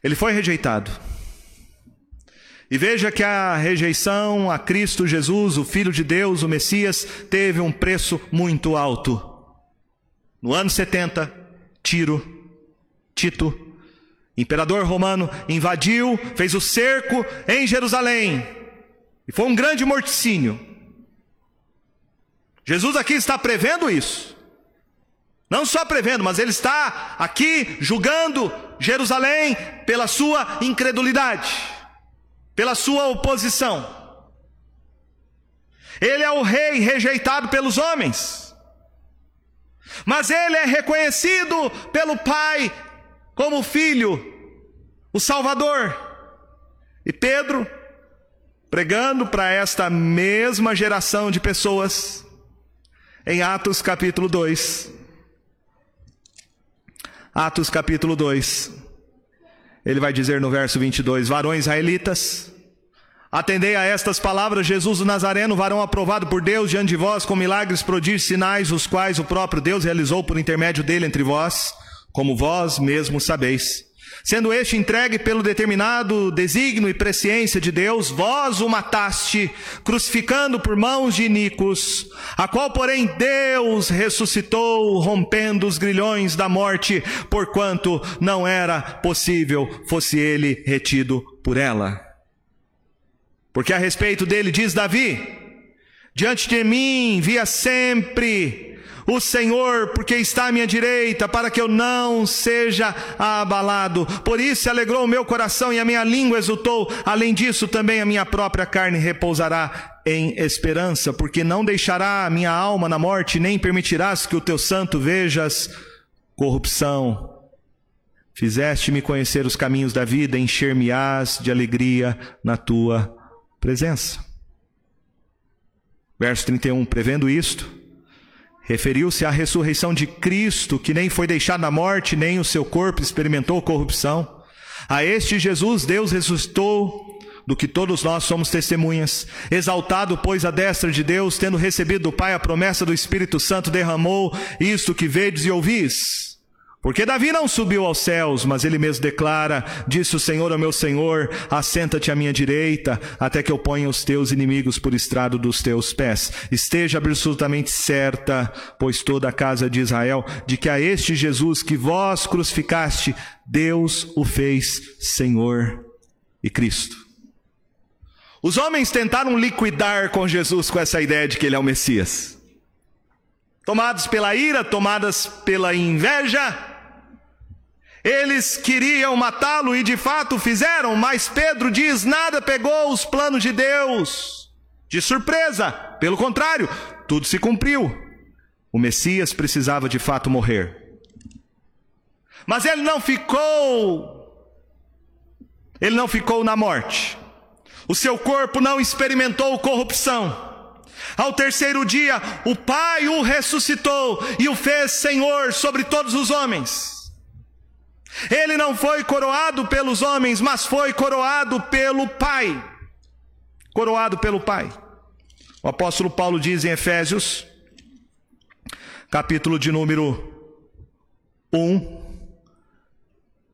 Ele foi rejeitado. E veja que a rejeição a Cristo Jesus, o Filho de Deus, o Messias, teve um preço muito alto. No ano 70, Tiro, Tito, imperador romano, invadiu, fez o cerco em Jerusalém e foi um grande morticínio. Jesus aqui está prevendo isso. Não só prevendo, mas ele está aqui julgando Jerusalém pela sua incredulidade, pela sua oposição. Ele é o rei rejeitado pelos homens, mas ele é reconhecido pelo Pai como filho, o Salvador. E Pedro pregando para esta mesma geração de pessoas, em Atos capítulo 2. Atos capítulo 2. Ele vai dizer no verso 22: Varões israelitas, atendei a estas palavras: Jesus o Nazareno, varão aprovado por Deus diante de vós, com milagres, prodígios, sinais, os quais o próprio Deus realizou por intermédio dele entre vós, como vós mesmos sabeis. Sendo este entregue pelo determinado desígnio e presciência de Deus, vós o mataste, crucificando por mãos de iníquos, a qual, porém, Deus ressuscitou, rompendo os grilhões da morte, porquanto não era possível fosse ele retido por ela. Porque a respeito dele diz Davi: Diante de mim via sempre o Senhor, porque está à minha direita, para que eu não seja abalado. Por isso alegrou o meu coração e a minha língua exultou. Além disso, também a minha própria carne repousará em esperança, porque não deixará a minha alma na morte, nem permitirás que o teu santo vejas corrupção. Fizeste-me conhecer os caminhos da vida, encher-me-ás de alegria na tua presença. Verso 31, prevendo isto, referiu-se à ressurreição de Cristo, que nem foi deixado na morte, nem o seu corpo experimentou corrupção. A este Jesus Deus ressuscitou, do que todos nós somos testemunhas. Exaltado, pois, a destra de Deus, tendo recebido do Pai a promessa do Espírito Santo, derramou isto que vedes e ouvis. Porque Davi não subiu aos céus, mas ele mesmo declara: Disse o Senhor ao meu Senhor: Assenta-te à minha direita, até que eu ponha os teus inimigos por estrado dos teus pés. Esteja absolutamente certa, pois toda a casa de Israel, de que a este Jesus que vós crucificaste, Deus o fez Senhor e Cristo. Os homens tentaram liquidar com Jesus com essa ideia de que ele é o Messias. Tomados pela ira, tomadas pela inveja, eles queriam matá-lo e de fato fizeram, mas Pedro diz: nada pegou os planos de Deus. De surpresa, pelo contrário, tudo se cumpriu. O Messias precisava de fato morrer. Mas ele não ficou, ele não ficou na morte. O seu corpo não experimentou corrupção. Ao terceiro dia, o Pai o ressuscitou e o fez Senhor sobre todos os homens. Ele não foi coroado pelos homens, mas foi coroado pelo Pai. Coroado pelo Pai. O apóstolo Paulo diz em Efésios, capítulo de número 1,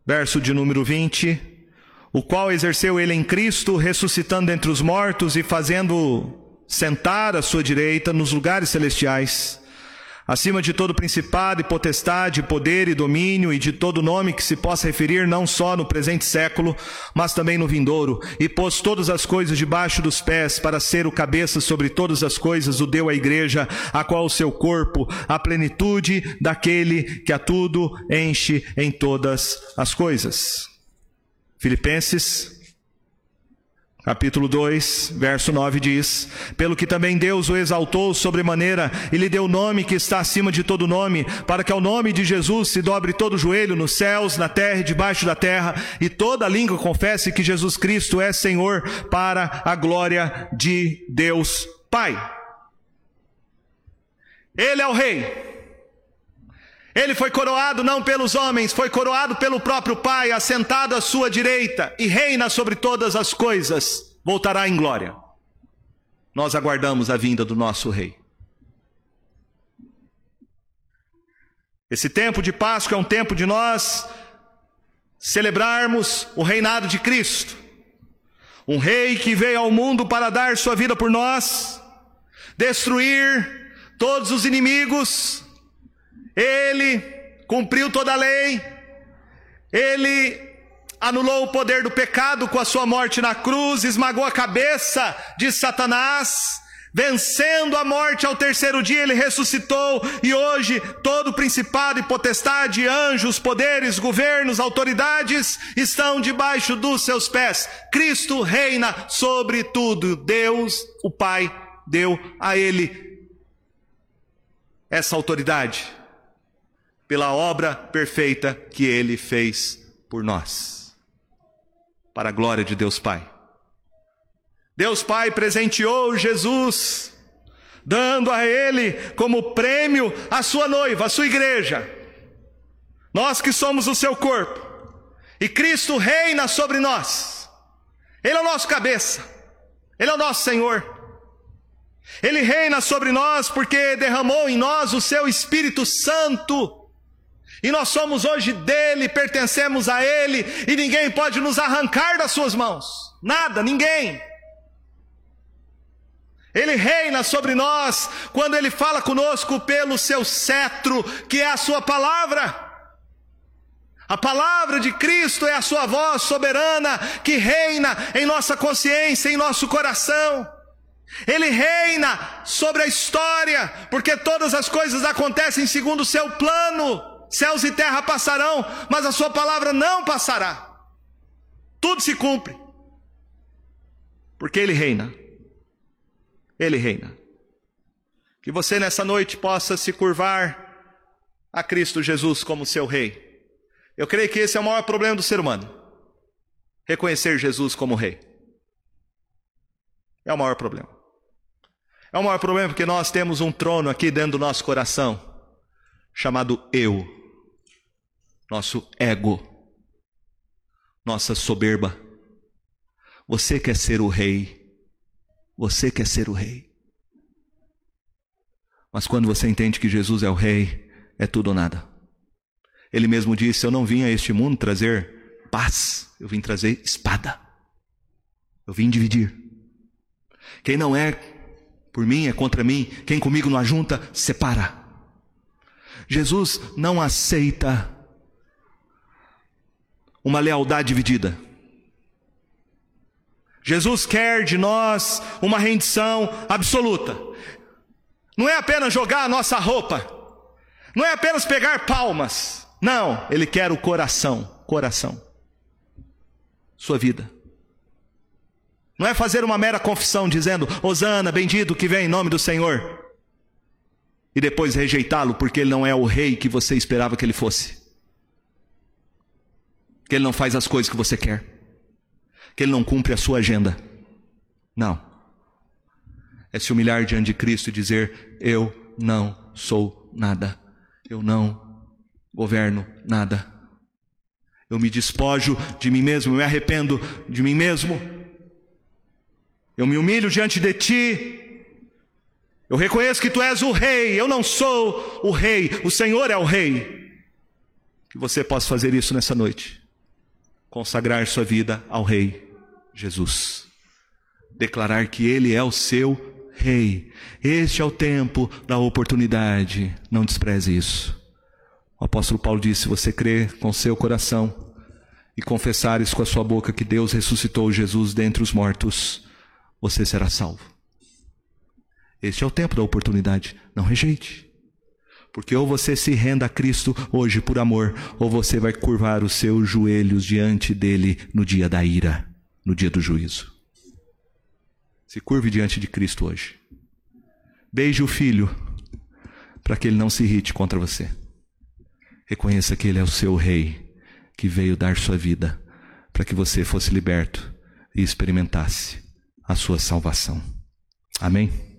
verso de número 20, o qual exerceu ele em Cristo, ressuscitando entre os mortos e fazendo sentar à sua direita nos lugares celestiais acima de todo principado e potestade, poder e domínio e de todo nome que se possa referir não só no presente século, mas também no vindouro, e pôs todas as coisas debaixo dos pés para ser o cabeça sobre todas as coisas, o deu à igreja, a qual o seu corpo, a plenitude daquele que a tudo enche em todas as coisas. Filipenses Capítulo 2, verso 9 diz: Pelo que também Deus o exaltou sobremaneira e lhe deu nome que está acima de todo nome, para que ao nome de Jesus se dobre todo o joelho nos céus, na terra e debaixo da terra, e toda língua confesse que Jesus Cristo é Senhor, para a glória de Deus Pai. Ele é o Rei. Ele foi coroado não pelos homens, foi coroado pelo próprio Pai, assentado à sua direita e reina sobre todas as coisas. Voltará em glória. Nós aguardamos a vinda do nosso Rei. Esse tempo de Páscoa é um tempo de nós celebrarmos o reinado de Cristo. Um rei que veio ao mundo para dar sua vida por nós, destruir todos os inimigos, ele cumpriu toda a lei, ele anulou o poder do pecado com a sua morte na cruz, esmagou a cabeça de Satanás, vencendo a morte ao terceiro dia, ele ressuscitou e hoje todo principado e potestade, anjos, poderes, governos, autoridades estão debaixo dos seus pés. Cristo reina sobre tudo. Deus, o Pai, deu a ele essa autoridade pela obra perfeita que ele fez por nós. Para a glória de Deus Pai. Deus Pai presenteou Jesus, dando a ele como prêmio a sua noiva, a sua igreja. Nós que somos o seu corpo. E Cristo reina sobre nós. Ele é o nosso cabeça. Ele é o nosso Senhor. Ele reina sobre nós porque derramou em nós o seu Espírito Santo E nós somos hoje dele, pertencemos a ele, e ninguém pode nos arrancar das suas mãos. Nada, ninguém. Ele reina sobre nós quando ele fala conosco pelo seu cetro, que é a sua palavra. A palavra de Cristo é a sua voz soberana que reina em nossa consciência, em nosso coração. Ele reina sobre a história, porque todas as coisas acontecem segundo o seu plano. Céus e terra passarão, mas a sua palavra não passará. Tudo se cumpre. Porque ele reina. Ele reina. Que você nessa noite possa se curvar a Cristo Jesus como seu rei. Eu creio que esse é o maior problema do ser humano. Reconhecer Jesus como rei. É o maior problema. É o maior problema porque nós temos um trono aqui dentro do nosso coração, chamado eu, nosso ego, nossa soberba. Você quer ser o rei, você quer ser o rei. Mas quando você entende que Jesus é o rei, é tudo ou nada. Ele mesmo disse: Eu não vim a este mundo trazer paz, eu vim trazer espada. Eu vim dividir. Quem não é por mim é contra mim, quem comigo não ajunta, separa. Jesus não aceita uma lealdade dividida. Jesus quer de nós uma rendição absoluta. Não é apenas jogar a nossa roupa, não é apenas pegar palmas, não, ele quer o coração, coração. Sua vida. Não é fazer uma mera confissão dizendo, Osana, bendito que vem em nome do Senhor. E depois rejeitá-lo porque ele não é o rei que você esperava que ele fosse. Que ele não faz as coisas que você quer. Que ele não cumpre a sua agenda. Não. É se humilhar diante de Cristo e dizer: Eu não sou nada. Eu não governo nada. Eu me despojo de mim mesmo, eu me arrependo de mim mesmo. Eu me humilho diante de ti. Eu reconheço que tu és o rei, eu não sou o rei, o Senhor é o rei. Que você possa fazer isso nessa noite. Consagrar sua vida ao rei Jesus. Declarar que ele é o seu rei. Este é o tempo da oportunidade. Não despreze isso. O apóstolo Paulo disse: se você crer com seu coração e confessares com a sua boca que Deus ressuscitou Jesus dentre os mortos, você será salvo. Este é o tempo da oportunidade. Não rejeite. Porque ou você se renda a Cristo hoje por amor, ou você vai curvar os seus joelhos diante dele no dia da ira, no dia do juízo. Se curve diante de Cristo hoje. Beije o filho, para que ele não se irrite contra você. Reconheça que Ele é o seu Rei, que veio dar sua vida para que você fosse liberto e experimentasse a sua salvação. Amém?